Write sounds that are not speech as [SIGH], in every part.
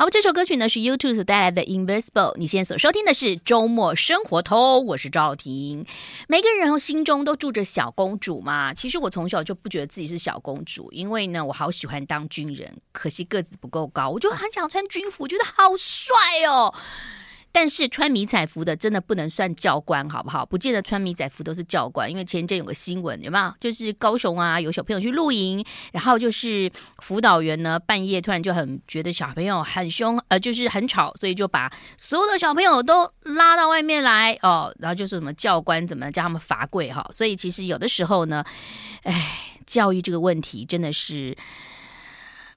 好，这首歌曲呢是 YouTube 所带来的 Invisible。你现在所收听的是周末生活通，我是赵婷。每个人心中都住着小公主嘛。其实我从小就不觉得自己是小公主，因为呢，我好喜欢当军人，可惜个子不够高，我就很想穿军服，我觉得好帅哦。但是穿迷彩服的真的不能算教官，好不好？不见得穿迷彩服都是教官，因为前阵有个新闻，有没有？就是高雄啊，有小朋友去露营，然后就是辅导员呢，半夜突然就很觉得小朋友很凶，呃，就是很吵，所以就把所有的小朋友都拉到外面来哦，然后就是什么教官怎么叫他们罚跪哈。所以其实有的时候呢，哎，教育这个问题真的是。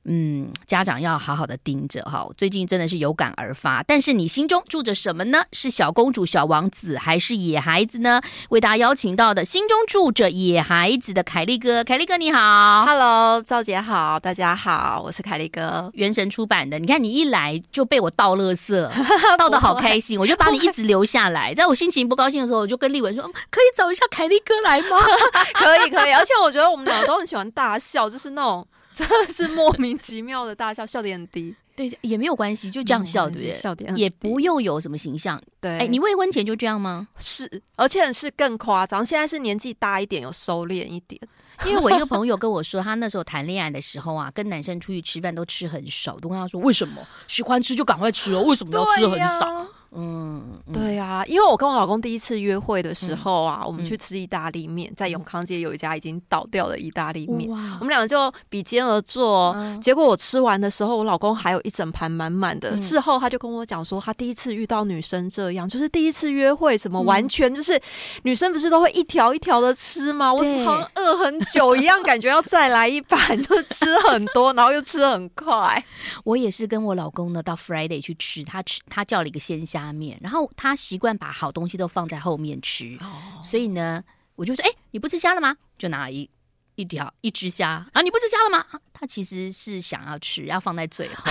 嗯，家长要好好的盯着哈。最近真的是有感而发，但是你心中住着什么呢？是小公主、小王子，还是野孩子呢？为大家邀请到的，心中住着野孩子的凯利哥，凯利哥你好，Hello，赵姐好，大家好，我是凯利哥，原神出版的。你看你一来就被我倒垃圾，[LAUGHS] 倒的好开心，我就把你一直留下来。在我心情不高兴的时候，我就跟丽文说，可以找一下凯利哥来吗？[LAUGHS] 可以，可以。而且我觉得我们两个都很喜欢大笑，就是那种。真的是莫名其妙的大笑，笑点很低，[LAUGHS] 对，也没有关系，就这样笑，对不对？笑点也不用有什么形象，对。哎，你未婚前就这样吗？是，而且是更夸张。现在是年纪大一点，有收敛一点。[LAUGHS] 因为我一个朋友跟我说，他那时候谈恋爱的时候啊，跟男生出去吃饭都吃很少，都跟他说为什么喜欢吃就赶快吃哦，为什么要吃很少？[LAUGHS] 嗯，对啊，因为我跟我老公第一次约会的时候啊，嗯、我们去吃意大利面，在永康街有一家已经倒掉的意大利面，哇我们两个就比肩而坐。嗯、结果我吃完的时候，我老公还有一整盘满满的。嗯、事后他就跟我讲说，他第一次遇到女生这样，就是第一次约会，怎么完全就是、嗯、女生不是都会一条一条的吃吗？我怎么好像饿很久一样，感觉要再来一盘，就是吃很多，然后又吃很快。[LAUGHS] 我也是跟我老公呢到 Friday 去吃，他吃他叫了一个鲜虾。拉面，然后他习惯把好东西都放在后面吃，哦、所以呢，我就说：“哎，你不吃虾了吗？”就拿了一一条一只虾啊，你不吃虾了吗？他其实是想要吃，要放在最后。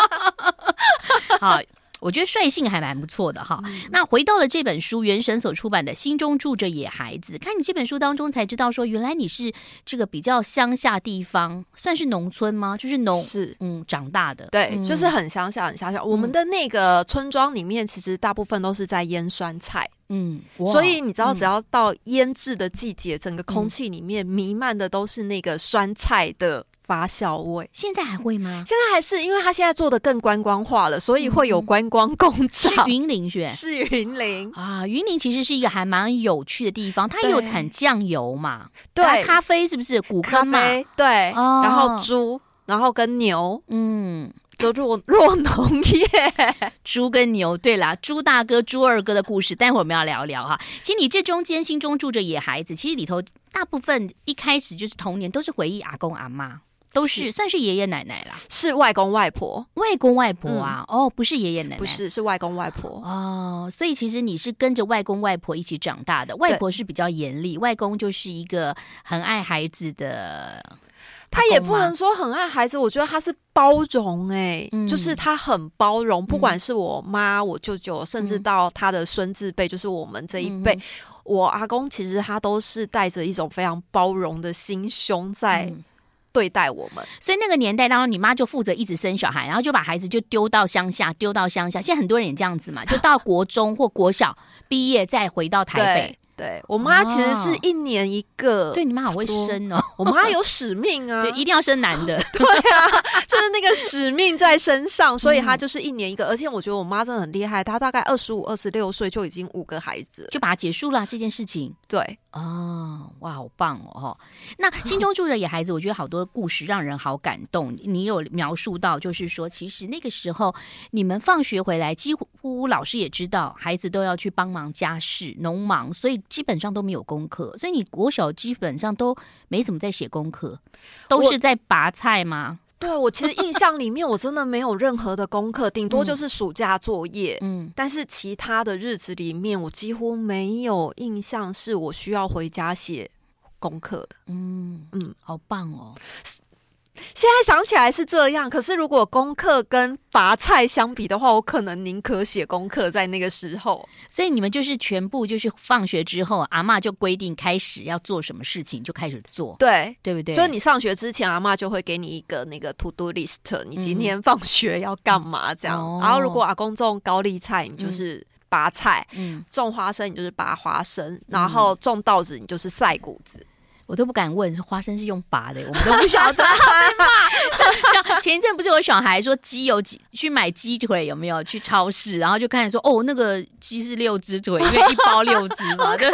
[LAUGHS] 好。我觉得率性还蛮不错的哈。嗯、那回到了这本书，原神所出版的《心中住着野孩子》，看你这本书当中才知道说，原来你是这个比较乡下地方，算是农村吗？就是农是嗯长大的，对，嗯、就是很乡下，很乡下。我们的那个村庄里面，其实大部分都是在腌酸菜，嗯，所以你知道，只要到腌制的季节，嗯、整个空气里面弥漫的都是那个酸菜的。发酵味，现在还会吗？现在还是，因为他现在做的更观光化了，所以会有观光工厂。是云林是？是云林啊，云林其实是一个还蛮有趣的地方，它也有产酱油嘛，对，咖啡是不是？古咖啡对，然后猪，然后跟牛，嗯。都弱弱农业，[LAUGHS] 猪跟牛。对啦，猪大哥、猪二哥的故事，待会儿我们要聊聊哈。其实你这中间心中住着野孩子，其实里头大部分一开始就是童年，都是回忆阿公阿妈，都是，是算是爷爷奶奶啦，是外公外婆，外公外婆啊，嗯、哦，不是爷爷奶奶，不是，是外公外婆。哦。所以其实你是跟着外公外婆一起长大的，外婆是比较严厉，外公就是一个很爱孩子的。他也不能说很爱孩子，我觉得他是包容、欸，哎、嗯，就是他很包容，不管是我妈、我舅舅，甚至到他的孙子辈，就是我们这一辈，嗯、我阿公其实他都是带着一种非常包容的心胸在对待我们。所以那个年代当中，你妈就负责一直生小孩，然后就把孩子就丢到乡下，丢到乡下。现在很多人也这样子嘛，[LAUGHS] 就到国中或国小毕业再回到台北。对，我妈其实是一年一个，对，你妈好会生哦，我妈有使命啊，[LAUGHS] 对，一定要生男的，[LAUGHS] 对啊，就是那个使命在身上，所以她就是一年一个，而且我觉得我妈真的很厉害，她大概二十五、二十六岁就已经五个孩子，就把它结束了这件事情，对。哦，哇，好棒哦！那心 [LAUGHS] 中住着野孩子，我觉得好多故事让人好感动。你有描述到，就是说，其实那个时候你们放学回来，几乎老师也知道孩子都要去帮忙家事、农忙，所以基本上都没有功课。所以你国小基本上都没怎么在写功课，都是在拔菜吗？对，我其实印象里面，我真的没有任何的功课，顶多就是暑假作业。嗯，但是其他的日子里面，我几乎没有印象是我需要回家写功课的。嗯嗯，好棒哦！现在想起来是这样，可是如果功课跟拔菜相比的话，我可能宁可写功课在那个时候。所以你们就是全部就是放学之后，阿嬷就规定开始要做什么事情就开始做，对对不对？就是你上学之前，阿嬷就会给你一个那个 to do list，你今天放学要干嘛这样。嗯、然后如果阿公种高丽菜，你就是拔菜；嗯，种花生，你就是拔花生；嗯、然后种稻子，你就是晒谷子。我都不敢问，花生是用拔的，我们都不晓得。[LAUGHS] 像前一阵不是有小孩说鸡有几去买鸡腿有没有？去超市，然后就看说哦，那个鸡是六只腿，因为一包六只嘛。[LAUGHS] [LAUGHS]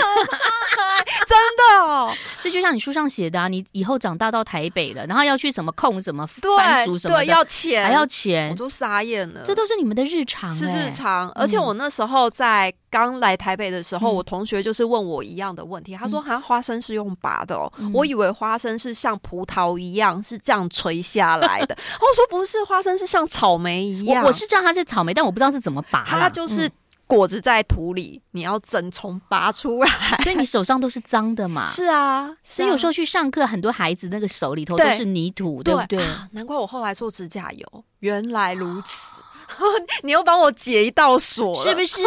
真的哦，所以就像你书上写的，啊，你以后长大到台北了，然后要去什么控什么番薯什么的，要钱还要钱，我都傻眼了。这都是你们的日常，欸，是日常。而且我那时候在刚来台北的时候，嗯、我同学就是问我一样的问题，他说：“哈，花生是用拔的。”嗯、我以为花生是像葡萄一样是这样垂下来的。我说不是，花生是像草莓一样。我，我是知道它是草莓，但我不知道是怎么拔。它就是果子在土里，嗯、你要整丛拔出来。所以你手上都是脏的嘛？是啊，所以有时候去上课，很多孩子那个手里头都是泥土，对，对不对，对、啊？难怪我后来做指甲油，原来如此。[LAUGHS] 你又帮我解一道锁，是不是？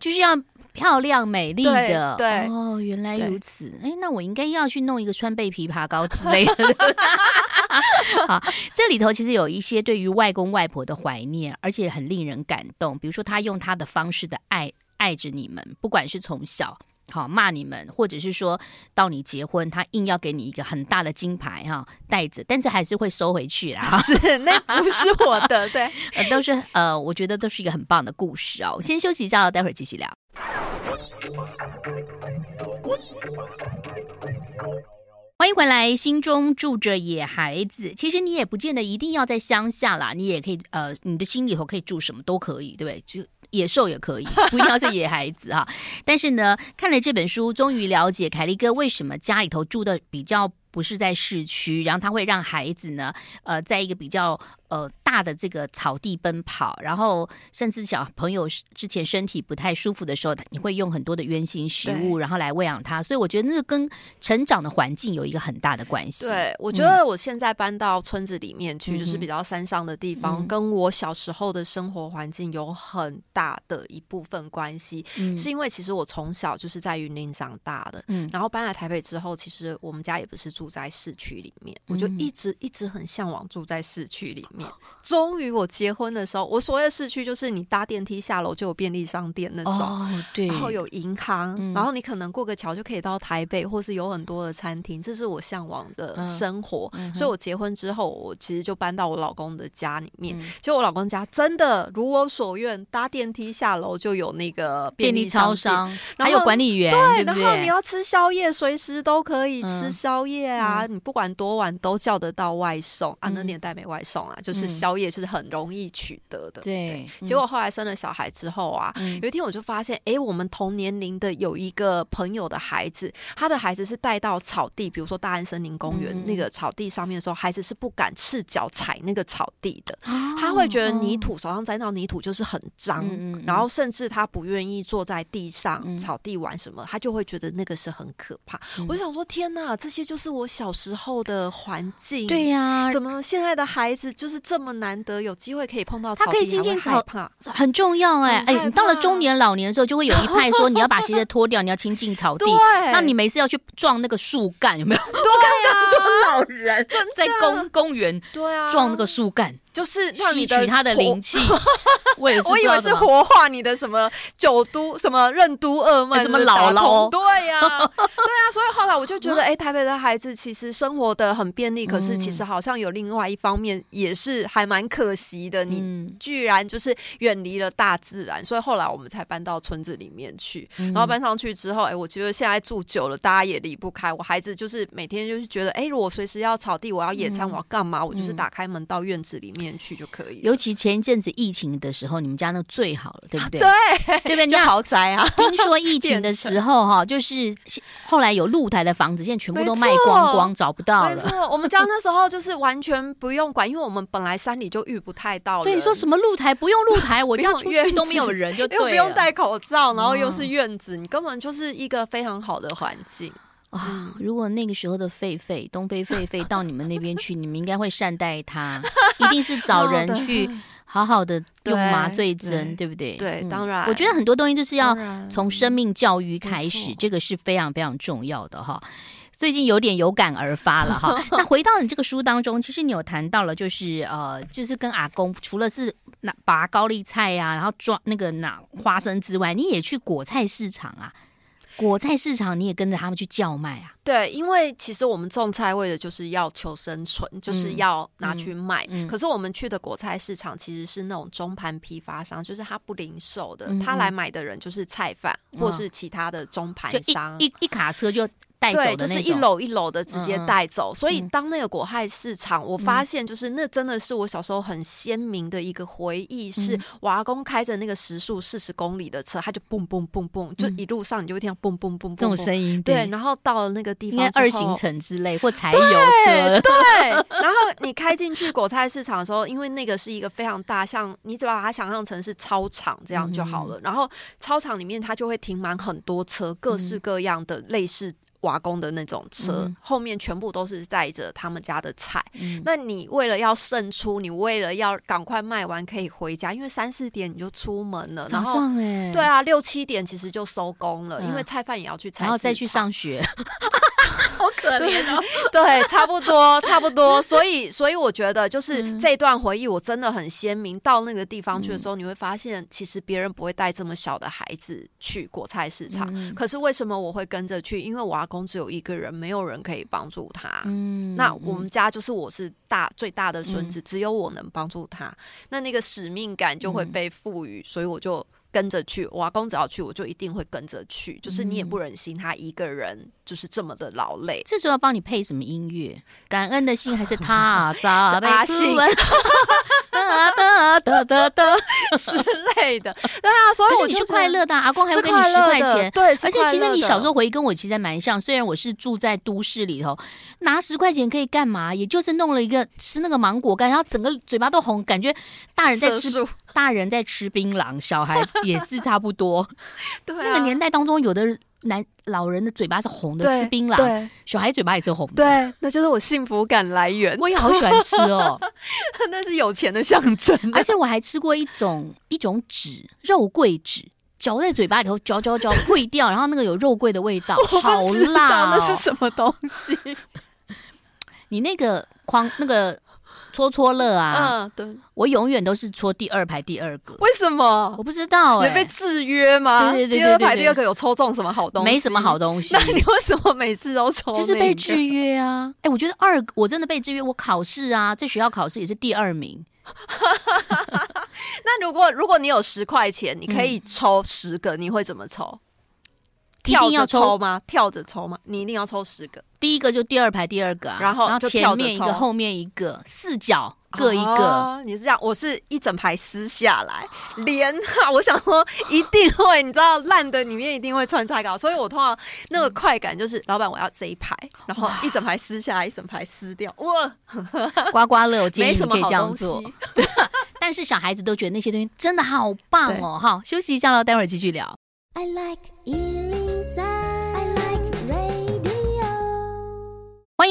就是要。漂亮美丽的，哦，原来如此。哎，那我应该要去弄一个川贝枇杷膏之类的。[LAUGHS] [LAUGHS] 好，这里头其实有一些对于外公外婆的怀念，而且很令人感动。比如说，他用他的方式的爱爱着你们，不管是从小好骂你们，或者是说到你结婚，他硬要给你一个很大的金牌哈袋子，但是还是会收回去啦。是，[LAUGHS] 那不是我的，对，[LAUGHS] 呃，都是呃，我觉得都是一个很棒的故事哦。我先休息一下，待会儿继续聊。欢迎回来，心中住着野孩子。其实你也不见得一定要在乡下啦，你也可以呃，你的心里头可以住什么都可以，对不对？就野兽也可以，[LAUGHS] 不一定要是野孩子哈。但是呢，看了这本书，终于了解凯利哥为什么家里头住的比较不是在市区，然后他会让孩子呢，呃，在一个比较。呃，大的这个草地奔跑，然后甚至小朋友之前身体不太舒服的时候，你会用很多的圆形食物，然后来喂养他。所以我觉得那个跟成长的环境有一个很大的关系。对，我觉得我现在搬到村子里面去，嗯、就是比较山上的地方，嗯、跟我小时候的生活环境有很大的一部分关系。嗯、是因为其实我从小就是在云林长大的，嗯，然后搬来台北之后，其实我们家也不是住在市区里面，嗯、我就一直一直很向往住在市区里面。终于，我结婚的时候，我所谓的市区就是你搭电梯下楼就有便利商店那种，哦、对，然后有银行，嗯、然后你可能过个桥就可以到台北，或是有很多的餐厅，这是我向往的生活。嗯、所以，我结婚之后，我其实就搬到我老公的家里面。就、嗯、我老公家真的如我所愿，搭电梯下楼就有那个便利超商，还有管理员，对，对对，然后你要吃宵夜，随时都可以吃宵夜啊，嗯、你不管多晚都叫得到外送、嗯、啊。那年代没外送啊，就是。是宵夜，是很容易取得的。对，结果后来生了小孩之后啊，有一天我就发现，哎，我们同年龄的有一个朋友的孩子，他的孩子是带到草地，比如说大安森林公园那个草地上面的时候，孩子是不敢赤脚踩那个草地的，他会觉得泥土手上沾到泥土就是很脏，然后甚至他不愿意坐在地上草地玩什么，他就会觉得那个是很可怕。我想说，天哪，这些就是我小时候的环境。对呀，怎么现在的孩子就是？这么难得有机会可以碰到草地，他可以亲近草，很重要哎哎！你到了中年老年的时候，就会有一派说你要把鞋子脱掉，你要亲近草地。[LAUGHS] 那你每次要去撞那个树干，有没有？对啊，[LAUGHS] 很多老人在公公园对啊撞那个树干。就是吸取他的灵气，[LAUGHS] [LAUGHS] 我以为是活化你的什么九都什么任督二脉，什么姥姥，对呀，[LAUGHS] 对啊，所以后来我就觉得，哎，台北的孩子其实生活的很便利，可是其实好像有另外一方面也是还蛮可惜的，你居然就是远离了大自然，所以后来我们才搬到村子里面去，然后搬上去之后，哎，我觉得现在住久了，大家也离不开我孩子，就是每天就是觉得，哎，如果随时要草地，我要野餐，我要干嘛，我就是打开门到院子里面。面去就可以，尤其前一阵子疫情的时候，你们家那最好了，对不对？对，对不对？[LAUGHS] 就豪宅啊！听说疫情的时候，哈，就是后来有露台的房子，现在全部都卖光光，找不到了。没错，我们家那时候就是完全不用管，因为我们本来山里就遇不太到。[LAUGHS] 对，说什么露台不用露台，我家出去都没有人，就对，又不用戴口罩，然后又是院子，你根本就是一个非常好的环境。啊！如果那个时候的狒狒东非狒狒到你们那边去，你们应该会善待它，[LAUGHS] 一定是找人去好好的 [LAUGHS] 用麻醉针，对不对？对，当然。我觉得很多东西就是要从生命教育开始，这个是非常非常重要的哈。最近有点有感而发了哈。[LAUGHS] 那回到你这个书当中，其实你有谈到了，就是呃，就是跟阿公除了是拿拔高丽菜呀，然后抓那个拿花生之外，你也去果菜市场啊。果菜市场，你也跟着他们去叫卖啊？对，因为其实我们种菜为的就是要求生存，就是要拿去卖。嗯嗯、可是我们去的果菜市场其实是那种中盘批发商，就是他不零售的，嗯、他来买的人就是菜贩、嗯、或是其他的中盘商，一一,一卡车就。对，就是一篓一篓的直接带走。嗯、所以当那个果菜市场，嗯、我发现就是那真的是我小时候很鲜明的一个回忆，是我阿公开着那个时速四十公里的车，他就蹦蹦蹦蹦，就一路上你就会听到蹦蹦蹦蹦这种声音。对，然后到了那个地方，二行程之类或柴油车。对，[LAUGHS] 然后你开进去果菜市场的时候，因为那个是一个非常大，像你只把它想象成是操场这样就好了。嗯、然后操场里面它就会停满很多车，各式各样的类似。瓦工的那种车，嗯、后面全部都是载着他们家的菜。嗯、那你为了要胜出，你为了要赶快卖完可以回家，因为三四点你就出门了。早上哎、欸，对啊，六七点其实就收工了，嗯、因为菜贩也要去菜，然后再去上学。[LAUGHS] [LAUGHS] 好可怜哦，对，[LAUGHS] 差不多，[LAUGHS] 差不多。所以，所以我觉得就是这段回忆，我真的很鲜明。到那个地方去的时候，你会发现，其实别人不会带这么小的孩子去果菜市场。嗯、可是为什么我会跟着去？因为我阿公只有一个人，没有人可以帮助他。嗯，那我们家就是我是大最大的孙子，嗯、只有我能帮助他。那那个使命感就会被赋予，嗯、所以我就。跟着去，我阿公只要去，我就一定会跟着去。就是你也不忍心他一个人就是这么的劳累。这时候要帮你配什么音乐？感恩的心还是他 [LAUGHS] 咋阿信？[LAUGHS] 哒哒哒哒 [LAUGHS] 之类的，对啊，所以我你是快乐的，阿公还会给你十块钱，对，而且其实你小时候回忆跟我其实蛮像，虽然我是住在都市里头，拿十块钱可以干嘛？也就是弄了一个吃那个芒果干，然后整个嘴巴都红，感觉大人在吃，大人在吃槟榔，小孩也是差不多。[LAUGHS] 对，那个年代当中，有的男老人的嘴巴是红的，吃槟榔，小孩嘴巴也是红的，对，那就是我幸福感来源。我也好喜欢吃哦，[LAUGHS] 那是有钱的象征。而且我还吃过一种一种纸，肉桂纸，嚼在嘴巴里头，嚼嚼嚼，溃掉，然后那个有肉桂的味道，[LAUGHS] 好辣哦！那是什么东西？[LAUGHS] 你那个框那个。戳戳乐啊，嗯，对，我永远都是戳第二排第二个。为什么？我不知道哎、欸。你被制约吗？对对对，对，对，对，第二排第二个有抽中什么好东西？没什么好东西。那你为什么每次都抽？就是被制约啊！[LAUGHS] 哎、欸，我觉得二我真的被制约。我考试啊，在学校考试也是第二名。[LAUGHS] 那如果如果你有十块钱，你可以抽十个，嗯、你会怎么抽？跳着抽吗？跳着抽吗？你一定要抽十个。第一个就第二排第二个啊，然后然后前面一个，后面一个，四角各一个。哦，你是这样，我是一整排撕下来连啊！[LAUGHS] 我想说一定会，你知道烂的里面一定会穿菜糕，所以我通常那个快感就是，老板我要这一排，然后一整排撕下来，一整排撕掉。哇，[LAUGHS] 刮刮乐，我建议你可以这样做。[LAUGHS] 对，但是小孩子都觉得那些东西真的好棒哦！好，休息一下喽，待会儿继续聊。I like 欢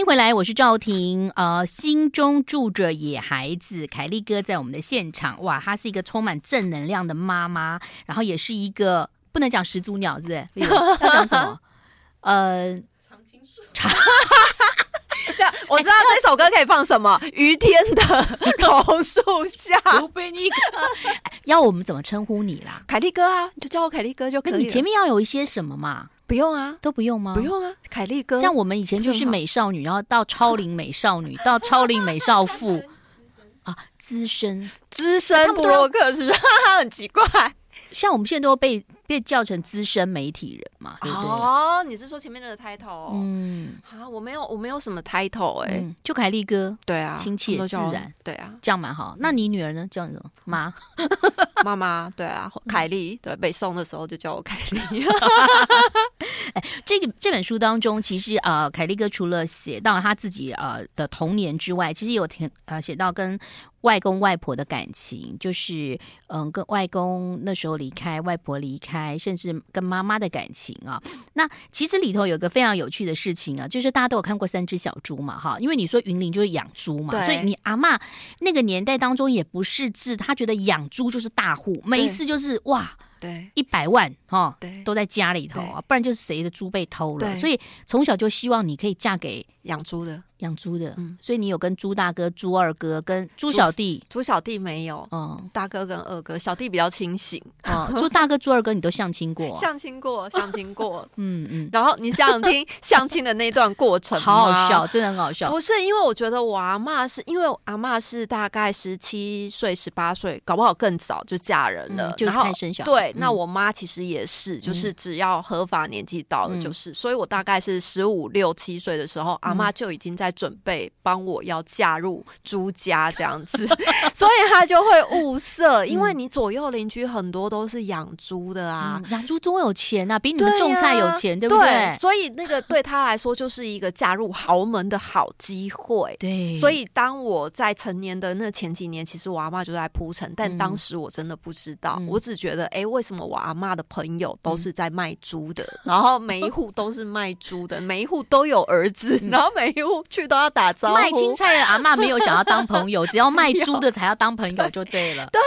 回来，我是赵婷。呃，心中住着野孩子，凯利哥在我们的现场。哇，她是一个充满正能量的妈妈，然后也是一个不能讲始祖鸟，是不是？要讲什么？[LAUGHS] 呃，常青树。[LAUGHS] 我知道这首歌可以放什么？于天的榕树下。要我们怎么称呼你啦？凯利哥啊，就叫我凯利哥就可以前面要有一些什么嘛？不用啊，都不用吗？不用啊，凯莉哥。像我们以前就是美少女，然后到超龄美少女，[LAUGHS] 到超龄美少妇啊，资深资深布洛克是不是？[LAUGHS] 很奇怪。像我们现在都被被叫成资深媒体人嘛，对不对？哦，你是说前面那个 title？嗯，啊，我没有，我没有什么 title 哎，就凯利哥，对啊，亲切自然，对啊，这样蛮好。那你女儿呢？叫你什么？妈，[LAUGHS] 妈妈，对啊，凯利，对，北宋的时候就叫我凯利。[LAUGHS] 哎，这个这本书当中，其实呃，凯利哥除了写到他自己呃的童年之外，其实有填呃写到跟外公外婆的感情，就是嗯、呃，跟外公那时候离开，外婆离开，甚至跟妈妈的感情啊。那其实里头有个非常有趣的事情啊，就是大家都有看过三只小猪嘛，哈，因为你说云林就是养猪嘛，所以你阿嬷那个年代当中也不是字，她觉得养猪就是大户，每一次就是哇。对，一百万哈，对，都在家里头啊，不然就是谁的猪被偷了，所以从小就希望你可以嫁给养猪的。养猪的，嗯，所以你有跟猪大哥、猪二哥、跟猪小弟，猪小弟没有，嗯，大哥跟二哥，小弟比较清醒，嗯，猪大哥、猪二哥你都相亲过，[LAUGHS] 相亲过，相亲过，[LAUGHS] 嗯嗯，然后你想想听 [LAUGHS] 相亲的那段过程，好好笑，真的很好笑。不是因为我觉得我阿妈是因为阿妈是大概十七岁、十八岁，搞不好更早就嫁人了，就是太生小孩。对，那我妈其实也是，就是只要合法年纪到了，就是，所以我大概是十五六七岁的时候，阿妈就已经在准备。帮我要嫁入朱家这样子，[LAUGHS] 所以他就会物色，因为你左右邻居很多都是养猪的啊，养猪多有钱啊，比你们种菜有钱，对不对？所以那个对他来说就是一个嫁入豪门的好机会。对，所以当我在成年的那前几年，其实我阿妈就在铺陈，但当时我真的不知道，我只觉得，哎，为什么我阿妈的朋友都是在卖猪的，然后每一户都是卖猪的，每一户都有儿子，然后每一户去都要打招呼。卖青菜的阿妈没有想要当朋友，只要卖猪的才要当朋友就对了。[LAUGHS] 对，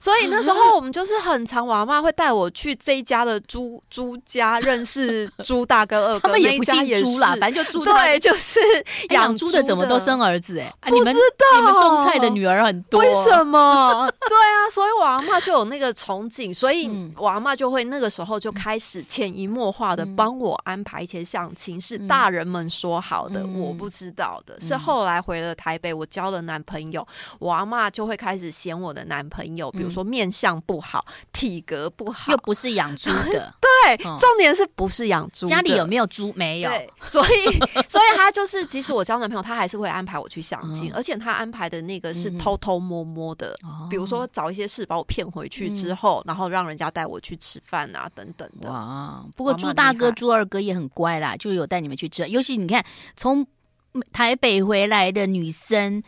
所以那时候我们就是很常，我阿妈会带我去这一家的猪 [LAUGHS] 猪家认识猪大哥二哥，他们也不姓猪啦，反正就猪。对，就是养猪的怎么都生儿子哎？不知道，你们种菜的女儿很多，为什么？对啊，所以我阿妈就有那个憧憬，所以我阿妈就会那个时候就开始潜移默化的帮我安排一些相亲，是大人们说好的，我不知道的，是后。来回了台北，我交了男朋友，我阿妈就会开始嫌我的男朋友，比如说面相不好、体格不好，又不是养猪的。[LAUGHS] 对，重点是不是养猪？家里有没有猪？没有。所以，[LAUGHS] 所以他就是，即使我交男朋友，他还是会安排我去相亲，而且他安排的那个是偷偷摸摸的，比如说找一些事把我骗回去之后，然后让人家带我去吃饭啊，等等的。哇！不过猪大哥、猪二哥也很乖啦，就有带你们去吃，尤其你看从。台北回来的女生，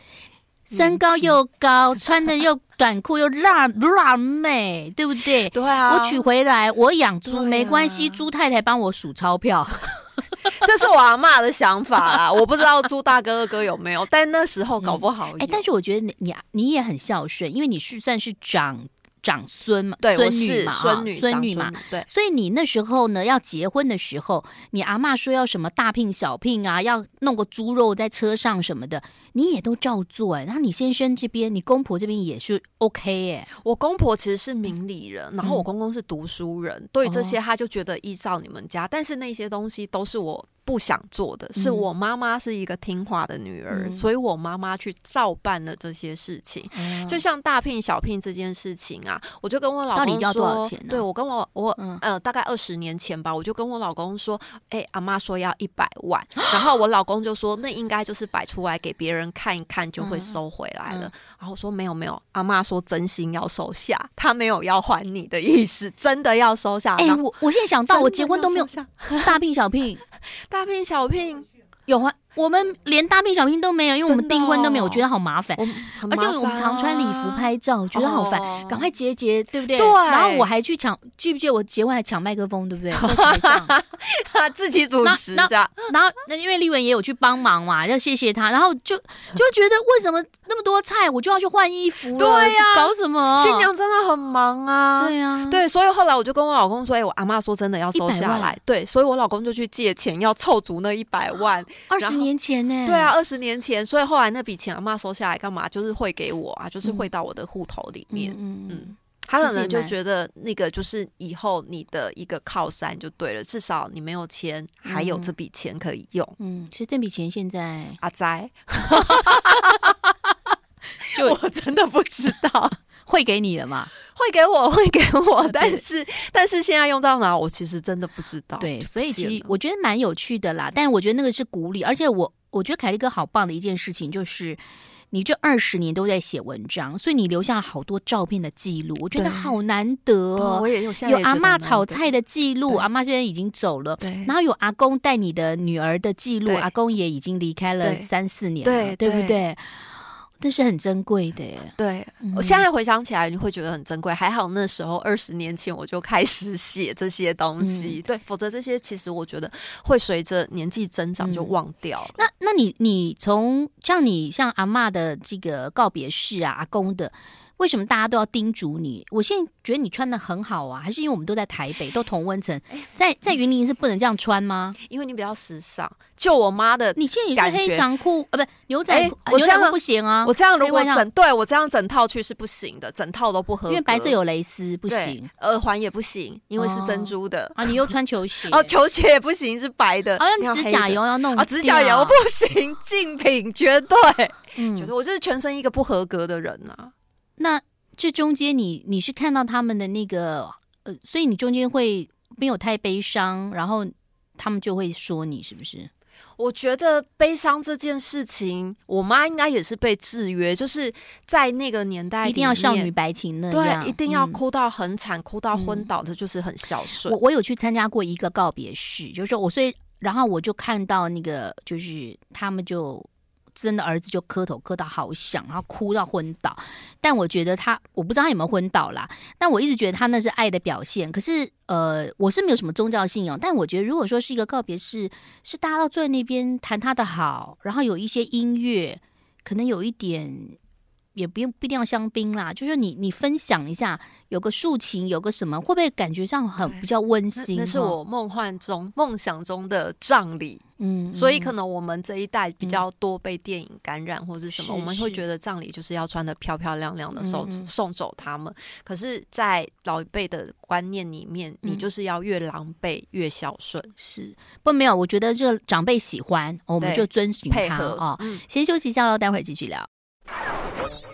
身高又高，穿的又短裤又辣辣妹，对不对？对啊，我娶回来，我养猪没关系，猪太太帮我数钞票，[LAUGHS] 这是我阿妈的想法啊。[LAUGHS] 我不知道猪大哥二哥有没有，但那时候搞不好。哎，但是我觉得你你你也很孝顺，因为你是算是长。长孙嘛，对，孙女嘛，孙女，孙女嘛，对。所以你那时候呢，要结婚的时候，你阿妈说要什么大聘小聘啊，要弄个猪肉在车上什么的，你也都照做哎。然后你先生这边，你公婆这边也是 OK 哎。我公婆其实是明理人，然后我公公是读书人，对于这些他就觉得依照你们家，但是那些东西都是我。不想做的是，我妈妈是一个听话的女儿，嗯、所以我妈妈去照办了这些事情。嗯、就像大聘小聘这件事情啊，我就跟我老公说，到底要多少钱呢？对，我跟我我、嗯、呃，大概二十年前吧，我就跟我老公说，哎、欸，阿妈说要一百万，然后我老公就说，那应该就是摆出来给别人看一看就会收回来了。嗯、然后我说没有没有，阿妈说真心要收下，她没有要还你的意思，真的要收下。哎、欸，我我现在想到，我结婚都没有大聘小聘。[LAUGHS] 大大聘小聘有啊。我们连大聘小聘都没有，因为我们订婚都没有，我觉得好麻烦。而且我们常穿礼服拍照，觉得好烦，赶快结结，对不对？对。然后我还去抢，记不记得我结婚还抢麦克风，对不对？[LAUGHS] 自己主持这样。然后那因为丽文也有去帮忙嘛，要谢谢他。然后就就觉得为什么那么多菜，我就要去换衣服？对呀，搞什么？新娘真的很忙啊。对呀，对，所以后来我就跟我老公说：“哎，我阿妈说真的要收下来。”对，所以我老公就去借钱，要凑足那一百万。二十年前呢？对啊。二十年前，所以后来那笔钱阿妈收下来干嘛？就是汇给我啊，就是汇到我的户头里面。嗯嗯，他可能就觉得那个就是以后你的一个靠山就对了，至少你没有钱，还有这笔钱可以用。嗯，其实这笔钱现在阿哉，[LAUGHS] 就 [LAUGHS] 我真的不知道汇给你的嘛？会给我，[LAUGHS] 会给我，但是但是现在用到哪，我其实真的不知道。对，所以其实我觉得蛮有趣的啦。但我觉得那个是鼓励，而且我。我觉得凯利哥好棒的一件事情就是，你这二十年都在写文章，所以你留下了好多照片的记录，我觉得好难得哦。我也有，有阿嬷炒菜的记录，阿妈现在已经走了。对，然后有阿公带你的女儿的记录，阿公也已经离开了三四年了，对不对？但是很珍贵的耶，对，我现在回想起来，你会觉得很珍贵。还好那时候二十年前我就开始写这些东西，嗯、对，否则这些其实我觉得会随着年纪增长就忘掉了。嗯、那那你你从像你像阿嬷的这个告别式啊，阿公的。为什么大家都要叮嘱你？我现在觉得你穿的很好啊，还是因为我们都在台北，都同温层，在在云林是不能这样穿吗？因为你比较时尚。就我妈的，你现在也是黑长裤啊，不牛仔裤，我这样不行啊。我这样如果整对我这样整套去是不行的，整套都不合格。因为白色有蕾丝不行，耳环也不行，因为是珍珠的啊。你又穿球鞋 [LAUGHS] 哦，球鞋也不行，是白的。好像指甲油要弄啊，指甲油不行，[LAUGHS] 竞品绝对，嗯，觉得我就是全身一个不合格的人啊。那。这中间你你是看到他们的那个呃，所以你中间会没有太悲伤，然后他们就会说你是不是？我觉得悲伤这件事情，我妈应该也是被制约，就是在那个年代一定要少女白情那样，对，一定要哭到很惨，嗯、哭到昏倒，这就是很孝顺。我我有去参加过一个告别式，就是说我所以然后我就看到那个就是他们就。真的儿子就磕头磕到好响，然后哭到昏倒。但我觉得他，我不知道他有没有昏倒啦。但我一直觉得他那是爱的表现。可是，呃，我是没有什么宗教信仰。但我觉得，如果说是一个告别式，是大家都坐在那边谈他的好，然后有一些音乐，可能有一点。也不用不一定要香槟啦，就是你你分享一下，有个竖琴，有个什么，会不会感觉上很比较温馨？那，那是我梦幻中、梦想中的葬礼，嗯，所以可能我们这一代比较多被电影感染或者什么，嗯、我们会觉得葬礼就是要穿的漂漂亮亮的送送走他们。可是，在老一辈的观念里面，你就是要越狼狈越孝顺。是不没有？我觉得这长辈喜欢，我们就遵循他啊。嗯、先休息一下喽，待会儿继续聊。欢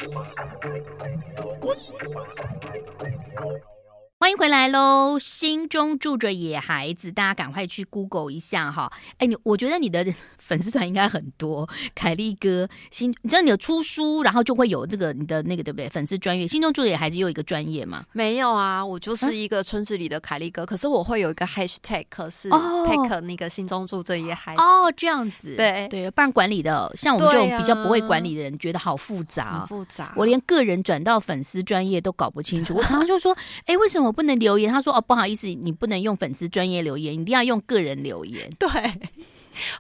迎回来喽！心中住着野孩子，大家赶快去 Google 一下哈。哎，你我觉得你的粉丝团应该很多。[LAUGHS] 凯利哥，心，你知道你有出书，然后就会有这个你的那个对不对？粉丝专业，心中住着野孩子又有一个专业吗？没有啊，我就是一个村子里的凯利哥。啊、可是我会有一个 hashtag，是 take 那个心中住着野孩子。哦，这样子，对对，不然管理的像我们这种比较不会管理的人，觉得好复杂，啊、复杂。我连个人转到粉丝专业都搞不清楚。我常常就说，[LAUGHS] 哎，为什么？我不能留言，他说：“哦，不好意思，你不能用粉丝专业留言，一定要用个人留言。[LAUGHS] ”对，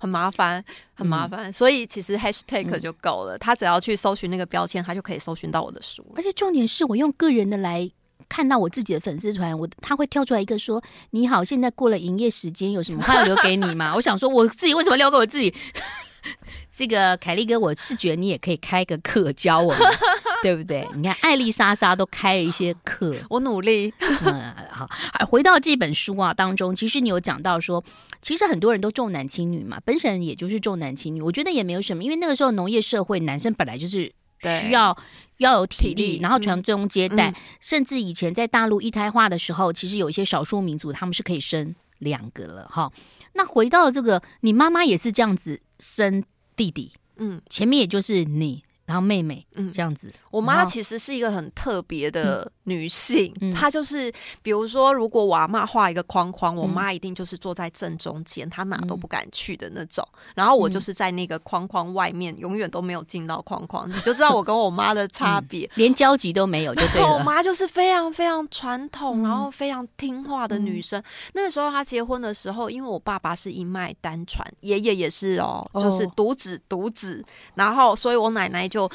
很麻烦，很麻烦。嗯、所以其实 hashtag 就够了，嗯、他只要去搜寻那个标签，他就可以搜寻到我的书。而且重点是我用个人的来看到我自己的粉丝团，我他会跳出来一个说：“你好，现在过了营业时间，有什么话要留给你吗？” [LAUGHS] 我想说，我自己为什么留给我自己？[LAUGHS] 这个凯利哥，我是觉得你也可以开个课教我们。对不对？你看艾丽莎莎都开了一些课，[LAUGHS] 我努力。嗯，好，回到这本书啊当中，其实你有讲到说，其实很多人都重男轻女嘛，本身也就是重男轻女。我觉得也没有什么，因为那个时候农业社会，男生本来就是需要要有体力，然后传宗接代，嗯、甚至以前在大陆一胎化的时候，其实有一些少数民族他们是可以生两个了哈。那回到这个，你妈妈也是这样子生弟弟，嗯，前面也就是你。然后妹妹，嗯，这样子。我妈其实是一个很特别的女性，嗯、她就是，比如说，如果我阿嬷画一个框框，嗯、我妈一定就是坐在正中间，她哪都不敢去的那种。嗯、然后我就是在那个框框外面，永远都没有进到框框，你就知道我跟我妈的差别，嗯、连交集都没有，就对了。我妈就是非常非常传统，然后非常听话的女生。嗯、那个时候她结婚的时候，因为我爸爸是一脉单传，爷爷也是哦，就是独子独子，然后所以我奶奶。就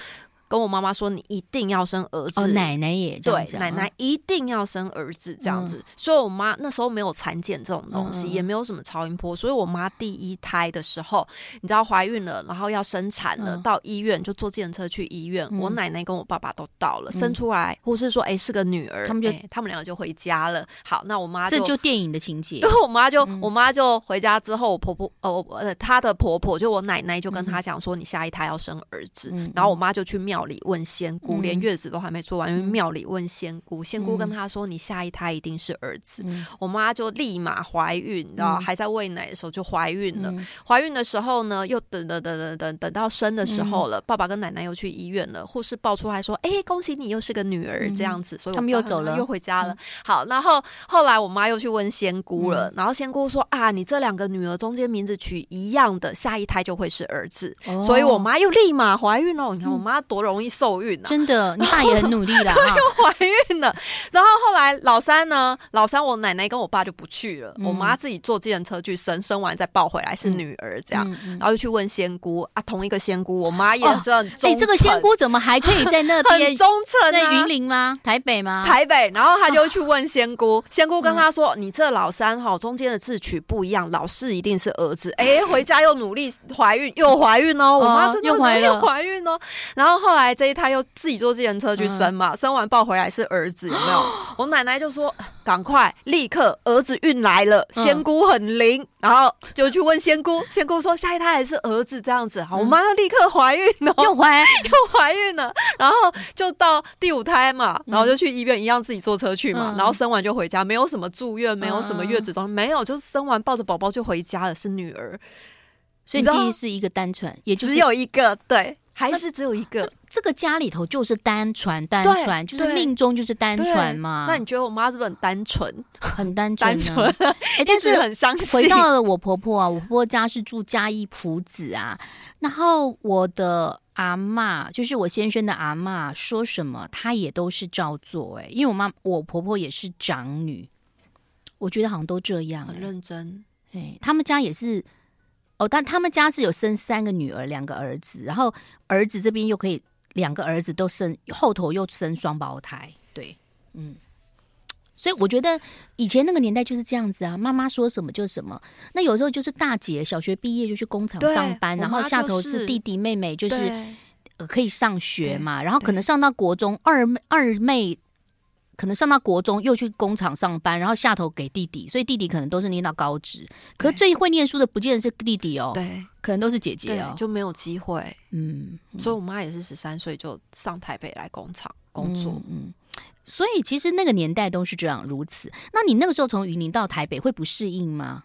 跟我妈妈说，你一定要生儿子。哦，奶奶也对，奶奶一定要生儿子这样子。嗯、所以，我妈那时候没有产检这种东西，嗯、也没有什么超音波。所以我妈第一胎的时候，你知道怀孕了，然后要生产了，嗯、到医院就坐计程车去医院。嗯、我奶奶跟我爸爸都到了，嗯、生出来，或是说，哎、欸，是个女儿，他们就、欸、他们两个就回家了。好，那我妈这就电影的情节。对，我妈就、嗯、我妈就回家之后，我婆婆呃呃，她的婆婆就我奶奶就跟她讲说，你下一胎要生儿子。嗯、然后我妈就去庙。庙里问仙姑，嗯、连月子都还没做完，因为庙里问仙姑，仙姑跟她说：“你下一胎一定是儿子。嗯”我妈就立马怀孕，然后还在喂奶的时候就怀孕了。怀、嗯、孕的时候呢，又等等等等等等到生的时候了，嗯、爸爸跟奶奶又去医院了，护士抱出来说：“哎、欸，恭喜你又是个女儿。”这样子，所以他们又走了，又回家了。嗯、好，然后后来我妈又去问仙姑了，嗯、然后仙姑说：“啊，你这两个女儿中间名字取一样的，下一胎就会是儿子。哦”所以我妈又立马怀孕了。你看我妈多容易受孕啊！真的，你爸也很努力了，[LAUGHS] 又怀孕了。然后后来老三呢？老三我奶奶跟我爸就不去了，嗯、我妈自己坐计程车去生，生完再抱回来是女儿这样，然后又去问仙姑啊，同一个仙姑，我妈也是很忠诚。哎、哦欸，这个仙姑怎么还可以在那边？[LAUGHS] 很忠诚、啊，在云林吗？台北吗？台北。然后他就去问仙姑，哦、[LAUGHS] 仙姑跟他说：“嗯、你这老三哈，中间的字取不一样，老四一定是儿子。”哎，回家又努力怀孕，又怀孕哦，我妈真的又怀孕哦。然后后来这一胎又自己坐自行车去生嘛，嗯、生完抱回来是儿子，有没有？[GASPS] 我奶奶就说：“赶快，立刻，儿子运来了，仙姑很灵。嗯”然后就去问仙姑，仙姑说下一胎还是儿子这样子。好，我妈就立刻怀孕了，又怀 [LAUGHS] 又怀孕了。然后就到第五胎嘛，然后就去医院，一样自己坐车去嘛。嗯、然后生完就回家，没有什么住院，没有什么月子中，没有，就是生完抱着宝宝就回家了，是女儿。所以第一是一个单纯，也就只有一个对。还是只有一个，这个家里头就是单传单传，就是命中就是单传嘛。那你觉得我妈是不是很单纯？很单纯，[LAUGHS] [LAUGHS] 哎，但是很伤心。回到了我婆婆啊，我婆婆家是住嘉义埔子啊，然后我的阿妈，就是我先生的阿妈，说什么她也都是照做。哎，因为我妈我婆婆也是长女，我觉得好像都这样，很认真。哎，他们家也是。哦，但他们家是有生三个女儿，两个儿子，然后儿子这边又可以两个儿子都生，后头又生双胞胎，对，嗯，所以我觉得以前那个年代就是这样子啊，妈妈说什么就什么。那有时候就是大姐小学毕业就去工厂上班，然后下头是弟弟妹妹，就是可以上学嘛，然后可能上到国中，二二妹。可能上到国中又去工厂上班，然后下头给弟弟，所以弟弟可能都是念到高职。可是最会念书的不见得是弟弟哦，对，可能都是姐姐哦，就没有机会。嗯，所以我妈也是十三岁就上台北来工厂工作。嗯，所以其实那个年代都是这样如此。那你那个时候从云林到台北会不适应吗？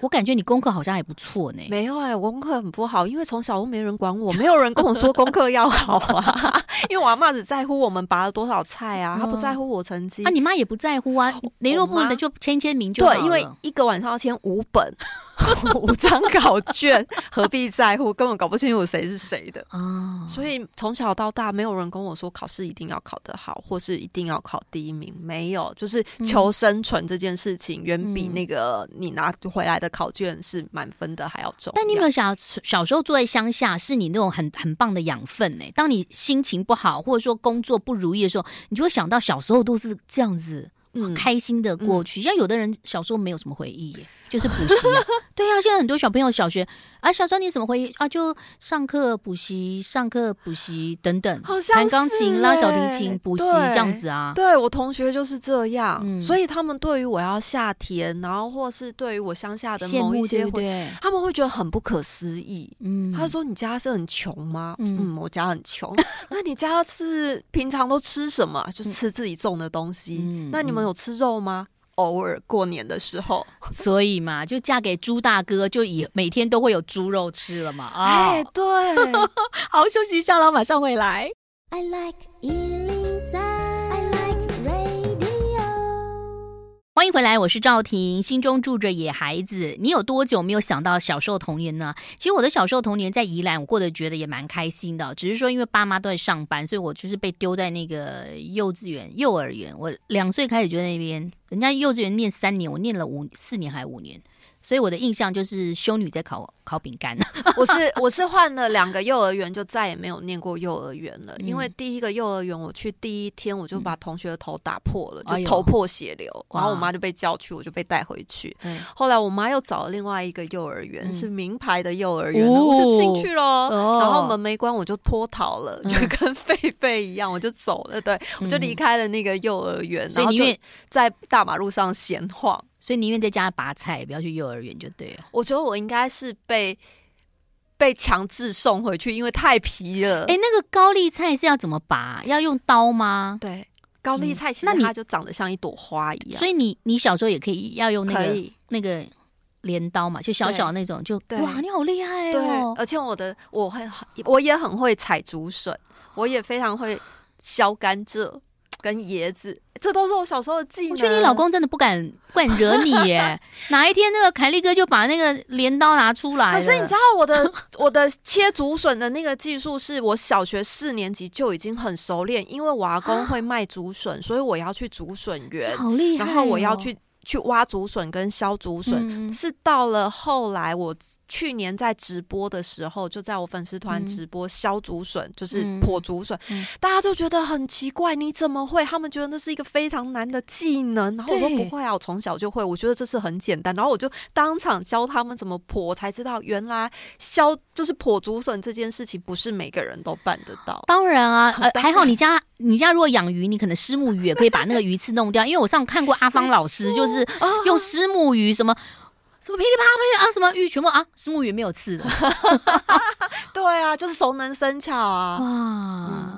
我感觉你功课好像还不错呢。没有哎、欸，我功课很不好，因为从小都没人管我，没有人跟我说功课要好啊。[LAUGHS] 因为我阿嬷只在乎我们拔了多少菜啊，她、嗯、不在乎我成绩。啊，你妈也不在乎啊，联络部的就签签名就好了。对，因为一个晚上要签五本。[LAUGHS] 五张考卷，何必在乎？根本搞不清楚谁是谁的啊！所以从小到大，没有人跟我说考试一定要考得好，或是一定要考第一名。没有，就是求生存这件事情，远、嗯、比那个你拿回来的考卷是满分的还要重要。但你有没有想，小时候住在乡下，是你那种很很棒的养分呢？当你心情不好，或者说工作不如意的时候，你就会想到小时候都是这样子，嗯，开心的过去。像有的人小时候没有什么回忆耶。就是补习啊，对呀、啊，现在很多小朋友小学啊，小时候你怎么回忆啊？就上课补习，上课补习等等，好像弹钢琴、拉小提琴、补习这样子啊。对，我同学就是这样，嗯、所以他们对于我要下田，然后或是对于我乡下的某一些会，对对他们会觉得很不可思议。嗯，他说：“你家是很穷吗？”嗯，嗯，我家很穷。[LAUGHS] 那你家是平常都吃什么？就吃自己种的东西。嗯、那你们有吃肉吗？偶尔过年的时候，所以嘛，就嫁给猪大哥，就以每天都会有猪肉吃了嘛。哎，对，[LAUGHS] 好，休息一下了，马上回来。I like 欢迎回来，我是赵婷。心中住着野孩子，你有多久没有想到小时候童年呢？其实我的小时候童年在宜兰，我过得觉得也蛮开心的。只是说，因为爸妈都在上班，所以我就是被丢在那个幼稚园、幼儿园。我两岁开始就在那边，人家幼稚园念三年，我念了五四年还是五年。所以我的印象就是修女在考烤饼干。[LAUGHS] 我是我是换了两个幼儿园，就再也没有念过幼儿园了。嗯、因为第一个幼儿园我去第一天，我就把同学的头打破了，嗯、就头破血流。哎、然后我妈就被叫去，我就被带回去。嗯、后来我妈又找了另外一个幼儿园，嗯、是名牌的幼儿园，哦、我就进去了。哦、然后门没关，我就脱逃了，就跟 [LAUGHS] 狒狒一样，我就走了。对，我就离开了那个幼儿园，嗯、然后就在大马路上闲晃。所以宁愿在家拔菜，不要去幼儿园就对了。我觉得我应该是被被被强制送回去，因为太皮了。哎、欸，那个高丽菜是要怎么拔？要用刀吗？对，高丽菜其实它就长得像一朵花一样。嗯、所以你你小时候也可以要用那个那个镰刀嘛，就小小的那种。就哇，你好厉害哦！对，而且我的我很我也很会采竹笋，我也非常会削甘蔗。跟椰子，这都是我小时候的技能。我觉得你老公真的不敢不敢惹你 [LAUGHS] 耶！哪一天那个凯利哥就把那个镰刀拿出来。可是你知道我的 [LAUGHS] 我的切竹笋的那个技术，是我小学四年级就已经很熟练，因为我阿公会卖竹笋，所以我要去竹笋园，好厉害哦！然后我要去。去挖竹笋跟削竹笋，嗯，是到了后来，我去年在直播的时候，就在我粉丝团直播削竹笋，嗯，就是破竹笋，嗯，大家都觉得很奇怪，你怎么会？他们觉得那是一个非常难的技能。然后我说不会啊，我从小就会，我觉得这是很简单。然后我就当场教他们怎么剖，才知道原来削就是破竹笋这件事情不是每个人都办得到。当然啊，呃，还好你家你家如果养鱼，你可能虱目鱼也可以把那个鱼刺弄掉。因为我上看过阿芳老师就是。是用虱目鱼什么什么噼里啪啦啊，什么玉全部啊，是木鱼没有刺的。[LAUGHS] 对啊，就是熟能生巧啊。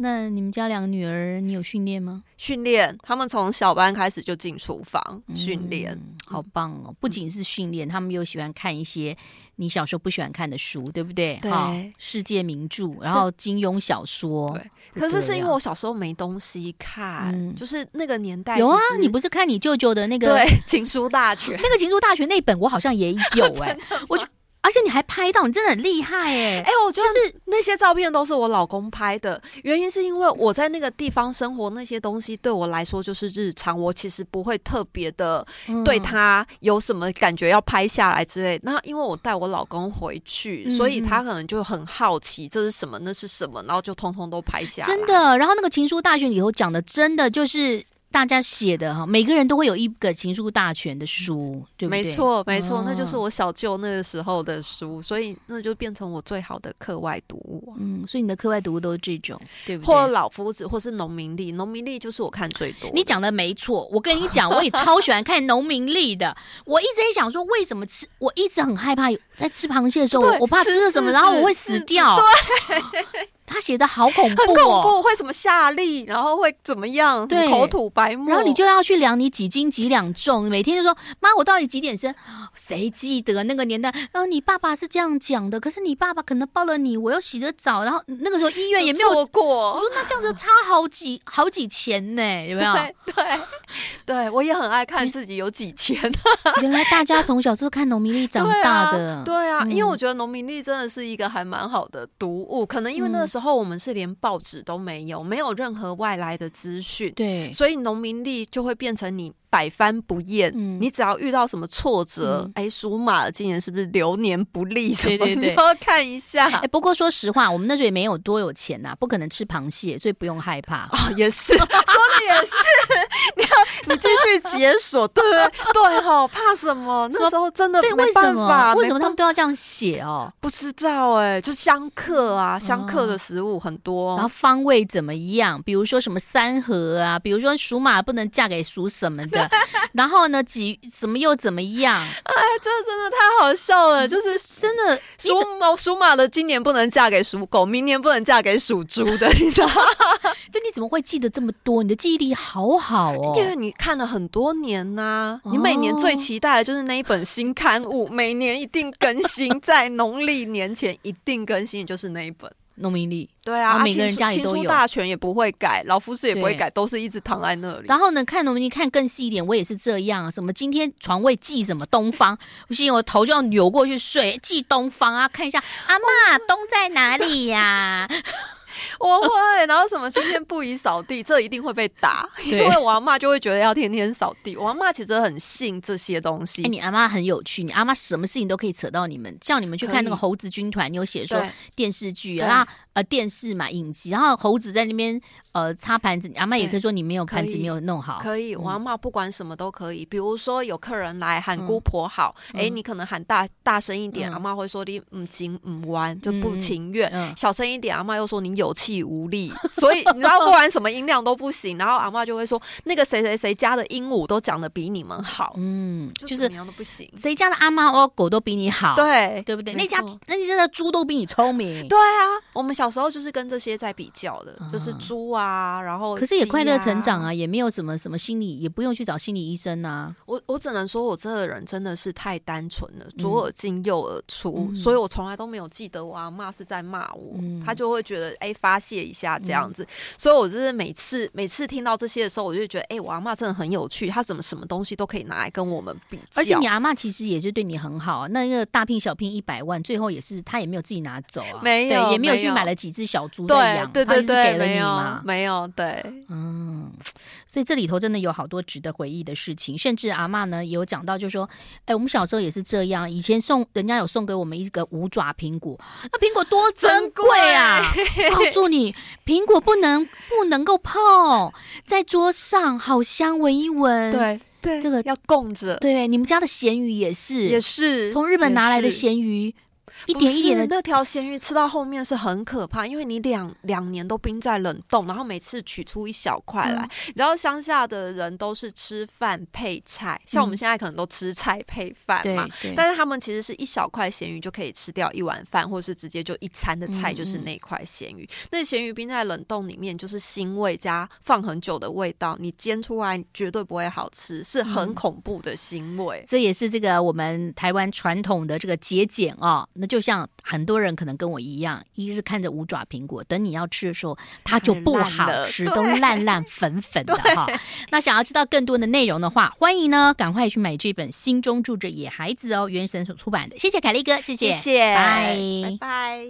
那你们家两个女儿，你有训练吗？训练，他们从小班开始就进厨房训练，嗯，好棒哦！不仅是训练，他们又喜欢看一些你小时候不喜欢看的书，对不对？对，哦、世界名著，然后金庸小说。对，可是是因为我小时候没东西看，嗯、就是那个年代有啊。你不是看你舅舅的那个对《情书大全》？[LAUGHS] 那个《情书大全》那本我好像也有 [LAUGHS] 哎、欸，我就。而且你还拍到，你真的很厉害哎！哎，我觉得是那些照片都是我老公拍的，原因是因为我在那个地方生活，那些东西对我来说就是日常，我其实不会特别的对他有什么感觉要拍下来之类。那因为我带我老公回去，所以他可能就很好奇这是什么，那是什么，然后就通通都拍下来。真的，然后那个情书大学里头讲的，真的就是。大家写的哈，每个人都会有一个情书大全的书，对不对？没错，没错，那就是我小舅那个时候的书，所以那就变成我最好的课外读物。嗯，所以你的课外读物都是这种，对不对？或老夫子，或是农民历，农民历就是我看最多。你讲的没错，我跟你讲，我也超喜欢看农民历的。[LAUGHS] 我一直在想说，为什么吃？我一直很害怕在吃螃蟹的时候，我怕吃了什么，然后我会死掉。对。[LAUGHS] 他写的好恐怖，哦，很恐怖，会什么下痢，然后会怎么样？对，口吐白沫，然后你就要去量你几斤几两重，每天就说妈，我到底几点生？谁记得那个年代？然后你爸爸是这样讲的，可是你爸爸可能抱了你，我又洗着澡，然后那个时候医院也没有做过。我说那这样子差好几好几钱呢，有没有？对对，对，我也很爱看自己有几钱。原来大家从小是看农民历长大的，[LAUGHS] 对啊，对啊，嗯，因为我觉得农民历真的是一个还蛮好的读物，可能因为那个时候。时候我们是连报纸都没有，没有任何外来的资讯，对，所以农民历就会变成你。百翻不厌，嗯，你只要遇到什么挫折，哎、嗯，属马的今年是不是流年不利什么？对对对，[LAUGHS] 你要看一下。哎，不过说实话，我们那时候也没有多有钱呐，不可能吃螃蟹，所以不用害怕。哦，也是，[LAUGHS] 说的也是。[LAUGHS] 你要你继续解锁，对对哈，怕什么？那时候真的没办法。为什么他们都要这样写哦？不知道哎，就相克啊，相克的食物很多，然后方位怎么样？比如说什么三合啊，比如说属马不能嫁给属什么的。[LAUGHS] 然后呢？几什么又怎么样？哎，这真的太好笑了！就是真的属马属马的，今年不能嫁给属狗，明年不能嫁给属猪的，[LAUGHS] 你知道？[LAUGHS] 这你怎么会记得这么多？你的记忆力好好哦！因为你看了很多年呐、啊，你每年最期待的就是那一本新刊物，哦、每年一定更新，在农历年前一定更新，就是那一本。农民历，对啊，每个人家里都有。大权也不会改，老夫子也不会改，都是一直躺在那里。然后呢，看农民历看更细一点，我也是这样。什么今天床位记什么东方，[LAUGHS] 不行，我头就要扭过去睡，记东方啊，看一下阿妈 [LAUGHS] 东在哪里呀、啊？[LAUGHS] 我会，然后什么今天不宜扫地，[LAUGHS] 这一定会被打，因为我阿嬷就会觉得要天天扫地。我阿嬷其实很信这些东西。哎，你阿妈很有趣，你阿妈什么事情都可以扯到你们，叫你们去看那个猴子军团，你有写说电视剧啊。呃电视嘛影集，然后猴子在那边呃擦盘子，阿妈也可以说你没有盘子没有弄好。可以，我阿妈不管什么都可以，比如说有客人来喊姑婆好，哎，你可能喊大大声一点，阿妈会说你唔情唔弯就不情愿，小声一点，阿妈又说你有气无力，[LAUGHS] 所以你知道不管什么音量都不行，然后阿妈就会说那个谁谁谁家的鹦鹉都讲的比你们好，嗯，就是怎么样都不行，谁家的阿妈哦狗都比你好，对对不对？那家那你家的猪都比你聪明，对啊，我们小时候就是跟这些在比较的，就是猪啊，然后可是也快乐成长啊，也没有什么什么心理，也不用去找心理医生呐。我我只能说我这个人真的是太单纯了，左耳进右耳出，所以我从来都没有记得我阿妈是在骂我，他就会觉得哎发泄一下这样子，所以我就是每次每次听到这些的时候，我就觉得哎我阿妈真的很有趣，她怎么什么东西都可以拿来跟我们比较，而且你阿妈其实也是对你很好啊，那个大聘小聘一百万，最后也是她也没有自己拿走啊，没有，也没有去买了几只小猪在养，对对对，给了你嘛，没有，对，嗯，所以这里头真的有好多值得回忆的事情，甚至阿妈呢也有讲到，就是说，哎，我们小时候也是这样，以前送人家有送给我们一个五爪苹果，那苹果多珍贵啊！告诉你，苹果不能不能够碰，在桌上好香，闻一闻，对对，这个要供着。对，你们家的咸鱼也是，也是从日本拿来的咸鱼。一点一点的，那条咸鱼吃到后面是很可怕，因为你两两年都冰在冷冻，然后每次取出一小块来。嗯、你知道乡下的人都是吃饭配菜，像我们现在可能都吃菜配饭嘛，嗯、但是他们其实是一小块咸鱼就可以吃掉一碗饭，或是直接就一餐的菜就是那块咸鱼。那咸鱼冰在冷冻里面就是腥味加放很久的味道，你煎出来绝对不会好吃，是很恐怖的腥味。嗯、这也是这个我们台湾传统的这个节俭啊，那。就像很多人可能跟我一样，一是看着五爪苹果，等你要吃的时候，它就不好吃，都烂烂粉粉的哈。[LAUGHS] 那想要知道更多的内容的话，欢迎呢赶快去买这本《心中住着野孩子》哦，原神所出版的。谢谢凯丽哥，谢谢，谢谢，拜拜。拜拜。